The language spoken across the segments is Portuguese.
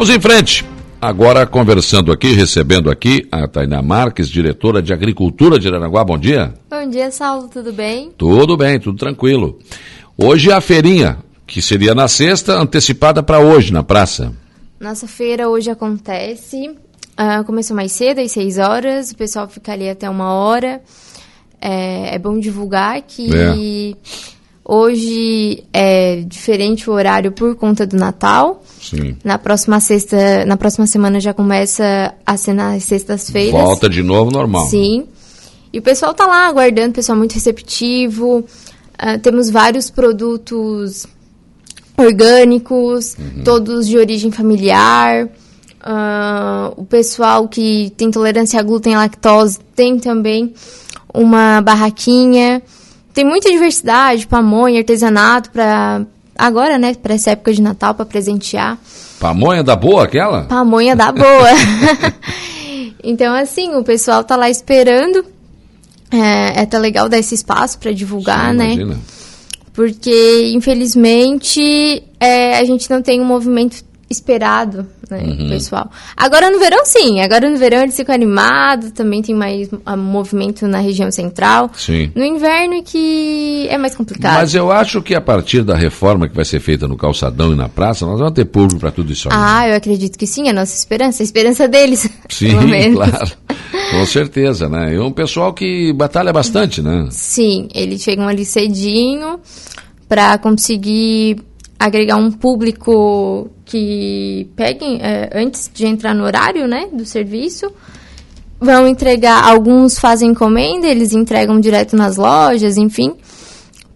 Vamos em frente. Agora conversando aqui, recebendo aqui a Tainá Marques, diretora de Agricultura de Aranaguá. Bom dia. Bom dia, Saulo. Tudo bem? Tudo bem, tudo tranquilo. Hoje é a feirinha, que seria na sexta, antecipada para hoje na praça. Nossa feira hoje acontece. Uh, começou mais cedo, às 6 horas. O pessoal fica ali até uma hora. É, é bom divulgar que é. Hoje é diferente o horário por conta do Natal. Sim. Na próxima sexta, na próxima semana já começa a ser nas sextas-feiras. Volta de novo normal. Sim. E o pessoal tá lá aguardando, pessoal muito receptivo. Uh, temos vários produtos orgânicos, uhum. todos de origem familiar. Uh, o pessoal que tem tolerância a glúten e lactose tem também uma barraquinha. Tem muita diversidade, pamonha, artesanato para agora, né, para essa época de Natal, para presentear. Pamonha da boa aquela? Pamonha da boa. então, assim, o pessoal tá lá esperando. É, é até legal dar esse espaço para divulgar, Sim, né? Imagina. Porque, infelizmente, é, a gente não tem um movimento esperado, né, uhum. pessoal. Agora no verão, sim. Agora no verão eles ficam animados, também tem mais uh, movimento na região central. Sim. No inverno é que é mais complicado. Mas eu acho que a partir da reforma que vai ser feita no calçadão e na praça, nós vamos ter público para tudo isso aí. Ah, eu acredito que sim, é a nossa esperança, a esperança deles. Sim, claro. Com certeza, né? É um pessoal que batalha bastante, né? Sim, eles chegam ali cedinho para conseguir agregar um público que peguem é, antes de entrar no horário, né, do serviço. Vão entregar, alguns fazem encomenda, eles entregam direto nas lojas, enfim,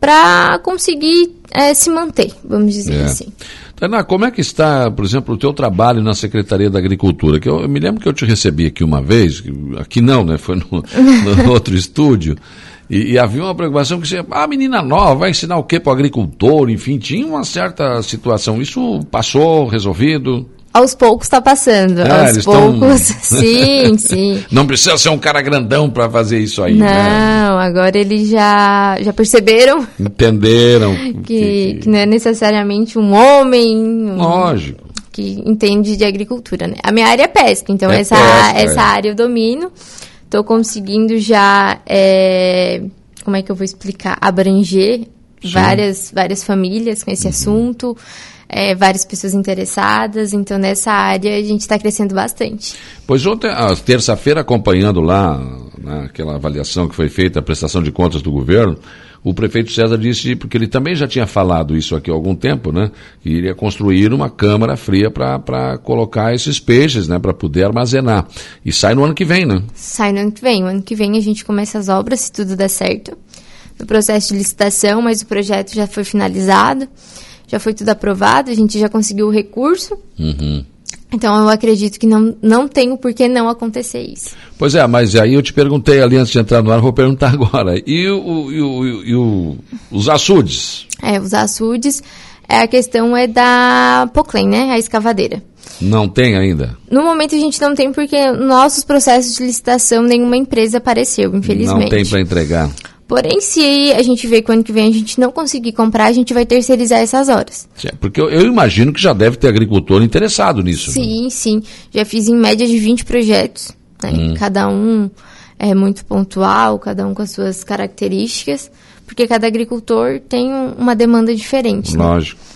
para conseguir é, se manter, vamos dizer é. assim. Tainá, como é que está, por exemplo, o teu trabalho na Secretaria da Agricultura? Que eu, eu me lembro que eu te recebi aqui uma vez, aqui não, né? Foi no, no outro estúdio. E, e, havia uma preocupação que você, ah, menina nova, vai ensinar o quê para o agricultor? Enfim, tinha uma certa situação. Isso passou, resolvido? Aos poucos está passando. É, aos poucos, tão... sim, sim. Não precisa ser um cara grandão para fazer isso aí, não, né? Não, agora eles já, já perceberam. Entenderam. que, que... que não é necessariamente um homem. Lógico. Que entende de agricultura, né? A minha área é pesca, então é essa, pesca, essa é. área eu domino estou conseguindo já, é, como é que eu vou explicar, abranger várias, várias famílias com esse uhum. assunto, é, várias pessoas interessadas, então nessa área a gente está crescendo bastante. Pois ontem, terça-feira, acompanhando lá né, aquela avaliação que foi feita, a prestação de contas do governo, o prefeito César disse, porque ele também já tinha falado isso aqui há algum tempo, né? Que iria construir uma câmara fria para colocar esses peixes, né? Para poder armazenar. E sai no ano que vem, né? Sai no ano que vem. O ano que vem a gente começa as obras, se tudo der certo. No processo de licitação, mas o projeto já foi finalizado, já foi tudo aprovado, a gente já conseguiu o recurso. Uhum. Então eu acredito que não, não tem por que não acontecer isso. Pois é, mas aí eu te perguntei ali antes de entrar no ar, vou perguntar agora. E, o, e, o, e o, os açudes? É, os açudes, é, a questão é da Poclen, né? A escavadeira. Não tem ainda? No momento a gente não tem porque nossos processos de licitação nenhuma empresa apareceu, infelizmente. Não tem para entregar. Porém, se a gente vê que o ano que vem a gente não conseguir comprar, a gente vai terceirizar essas horas. Porque eu, eu imagino que já deve ter agricultor interessado nisso. Sim, né? sim. Já fiz em média de 20 projetos. Né? Hum. Cada um é muito pontual, cada um com as suas características, porque cada agricultor tem uma demanda diferente. Né? Lógico. Né?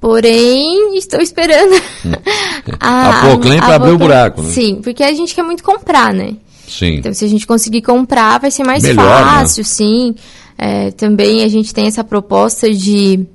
Porém, estou esperando. Hum. a, a Proclaim para abrir o buraco, né? Sim, porque a gente quer muito comprar, né? Sim. Então, se a gente conseguir comprar, vai ser mais Melhor, né? fácil, né? sim. É, também a gente tem essa proposta de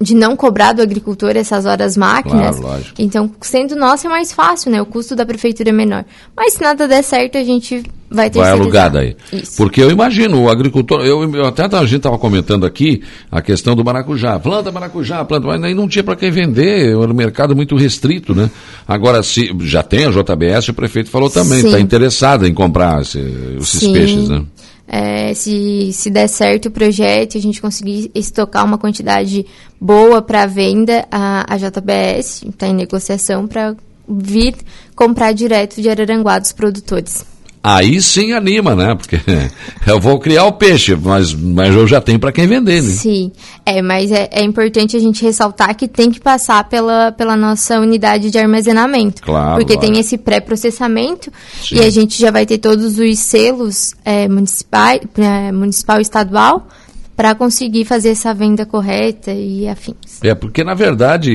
de não cobrar do agricultor essas horas máquinas. Claro. Então, sendo nosso é mais fácil, né? O custo da prefeitura é menor. Mas se nada der certo, a gente vai ter Vai alugar daí. Isso. Porque eu imagino, o agricultor, eu, eu até a gente estava comentando aqui a questão do maracujá. Planta maracujá, planta, mas aí não tinha para quem vender, era um mercado muito restrito, né? Agora, se já tem a JBS, o prefeito falou também, está interessado em comprar esse, esses Sim. peixes, né? É, se, se der certo o projeto e a gente conseguir estocar uma quantidade boa para venda, a, a JBS está em negociação para vir comprar direto de Araranguá dos produtores. Aí sim anima, né? Porque eu vou criar o peixe, mas, mas eu já tenho para quem vender, né? Sim, é, mas é, é, importante a gente ressaltar que tem que passar pela, pela nossa unidade de armazenamento. Claro. Porque claro. tem esse pré-processamento e a gente já vai ter todos os selos é, municipais, é, municipal e estadual para conseguir fazer essa venda correta e afins. É, porque na verdade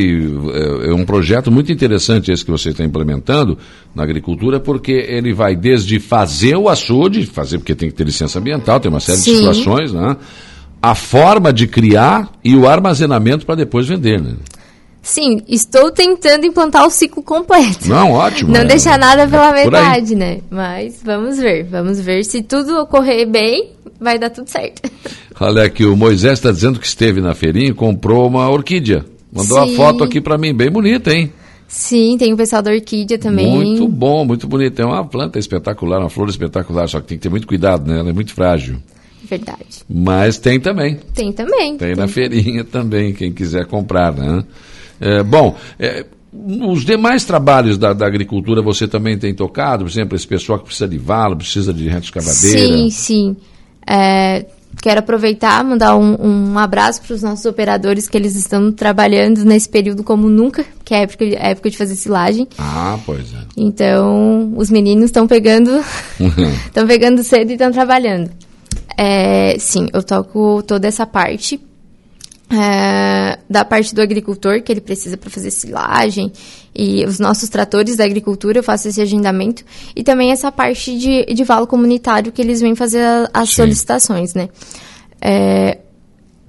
é, é um projeto muito interessante esse que você está implementando na agricultura, porque ele vai desde fazer o açude, fazer porque tem que ter licença ambiental, tem uma série Sim. de situações, né? A forma de criar e o armazenamento para depois vender, né? Sim, estou tentando implantar o ciclo completo. Não, ótimo. Não é, deixar nada pela é metade, né? Mas vamos ver, vamos ver. Se tudo ocorrer bem, vai dar tudo certo. Olha aqui, o Moisés está dizendo que esteve na feirinha e comprou uma orquídea. Mandou Sim. a foto aqui para mim, bem bonita, hein? Sim, tem o pessoal da orquídea também. Muito bom, muito bonita. É uma planta espetacular, uma flor espetacular, só que tem que ter muito cuidado, né? Ela é muito frágil. Verdade. Mas tem também. Tem também. Tem, tem. na feirinha também, quem quiser comprar, né? É, bom, é, os demais trabalhos da, da, agricultura você também tem tocado? Por exemplo, esse pessoal que precisa de valo, precisa de reta escavadeira? Sim, sim. É, quero aproveitar, mandar um, um abraço para os nossos operadores que eles estão trabalhando nesse período como nunca, que é a época, época de fazer silagem. Ah, pois é. Então, os meninos estão pegando, estão pegando cedo e estão trabalhando. É, sim, eu toco toda essa parte é, da parte do agricultor que ele precisa para fazer silagem e os nossos tratores da agricultura, eu faço esse agendamento e também essa parte de, de valo comunitário que eles vêm fazer a, as Sim. solicitações, né? É,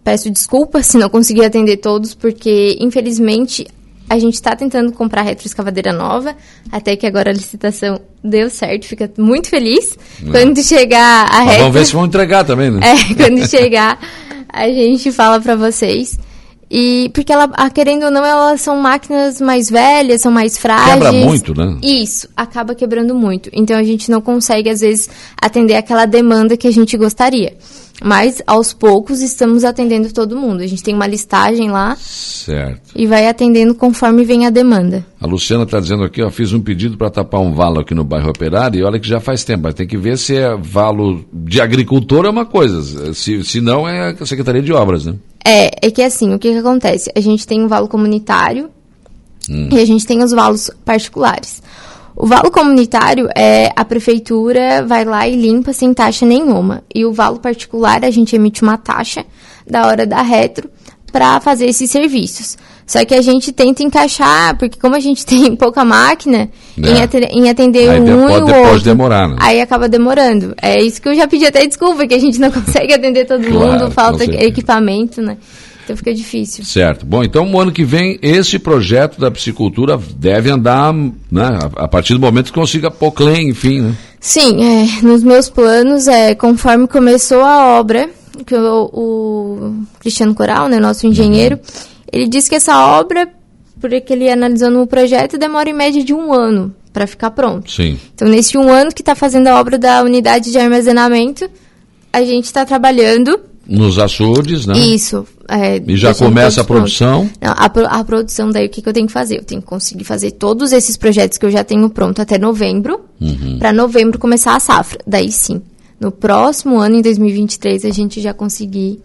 peço desculpas se não conseguir atender todos, porque infelizmente a gente está tentando comprar retroescavadeira nova, até que agora a licitação deu certo, fica muito feliz. Não. Quando chegar a retro... Vamos ver se vão entregar também, né? É, quando chegar a gente fala para vocês. E porque ela, querendo ou não, elas são máquinas mais velhas, são mais frágeis. Quebra muito, né? Isso, acaba quebrando muito. Então a gente não consegue, às vezes, atender aquela demanda que a gente gostaria. Mas, aos poucos, estamos atendendo todo mundo. A gente tem uma listagem lá. Certo. E vai atendendo conforme vem a demanda. A Luciana está dizendo aqui, ó, fiz um pedido para tapar um valo aqui no bairro Operário e olha que já faz tempo, mas tem que ver se é valo de agricultor é uma coisa, se, se não é a Secretaria de Obras, né? É, é que assim, o que, que acontece? A gente tem um valo comunitário hum. e a gente tem os valos particulares. O valo comunitário é a prefeitura vai lá e limpa sem taxa nenhuma. E o valo particular a gente emite uma taxa da hora da retro para fazer esses serviços. Só que a gente tenta encaixar, porque como a gente tem pouca máquina, é. em, atender, em atender aí um depois, e o depois outro, demorar, né? aí acaba demorando. É isso que eu já pedi até desculpa, que a gente não consegue atender todo claro, mundo, falta equipamento, né? Então fica difícil. Certo. Bom, então o ano que vem esse projeto da piscicultura deve andar, né, a partir do momento que consiga pôr clem, enfim, né? Sim, é, nos meus planos, é, conforme começou a obra, que o, o Cristiano Coral, né, nosso engenheiro, uhum. ele disse que essa obra, porque ele analisando o projeto, demora em média de um ano para ficar pronto. Sim. Então, nesse um ano que está fazendo a obra da unidade de armazenamento, a gente está trabalhando nos açudes, né? Isso. É, e já começa a produção? Não, a, a, produção, daí o que, que, eu tenho que fazer? Eu tenho que conseguir fazer todos esses projetos que eu já tenho pronto até novembro, uhum. para novembro começar a safra. Daí sim. No próximo ano, em 2023, a gente já conseguir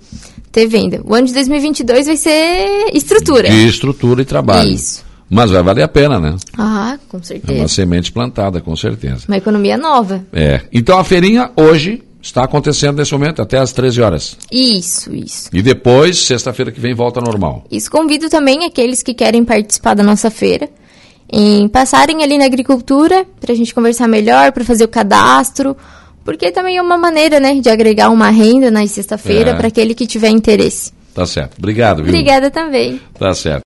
ter venda. O ano de 2022 vai ser estrutura. De estrutura e trabalho. Isso. Mas vai valer a pena, né? Ah, com certeza. É uma semente plantada, com certeza. Uma economia nova. É. Então a feirinha hoje Está acontecendo nesse momento, até às 13 horas. Isso, isso. E depois, sexta-feira que vem, volta normal. Isso. Convido também aqueles que querem participar da nossa feira em passarem ali na agricultura para a gente conversar melhor, para fazer o cadastro, porque também é uma maneira, né, de agregar uma renda na sexta-feira é. para aquele que tiver interesse. Tá certo. Obrigado, viu? Obrigada também. Tá certo.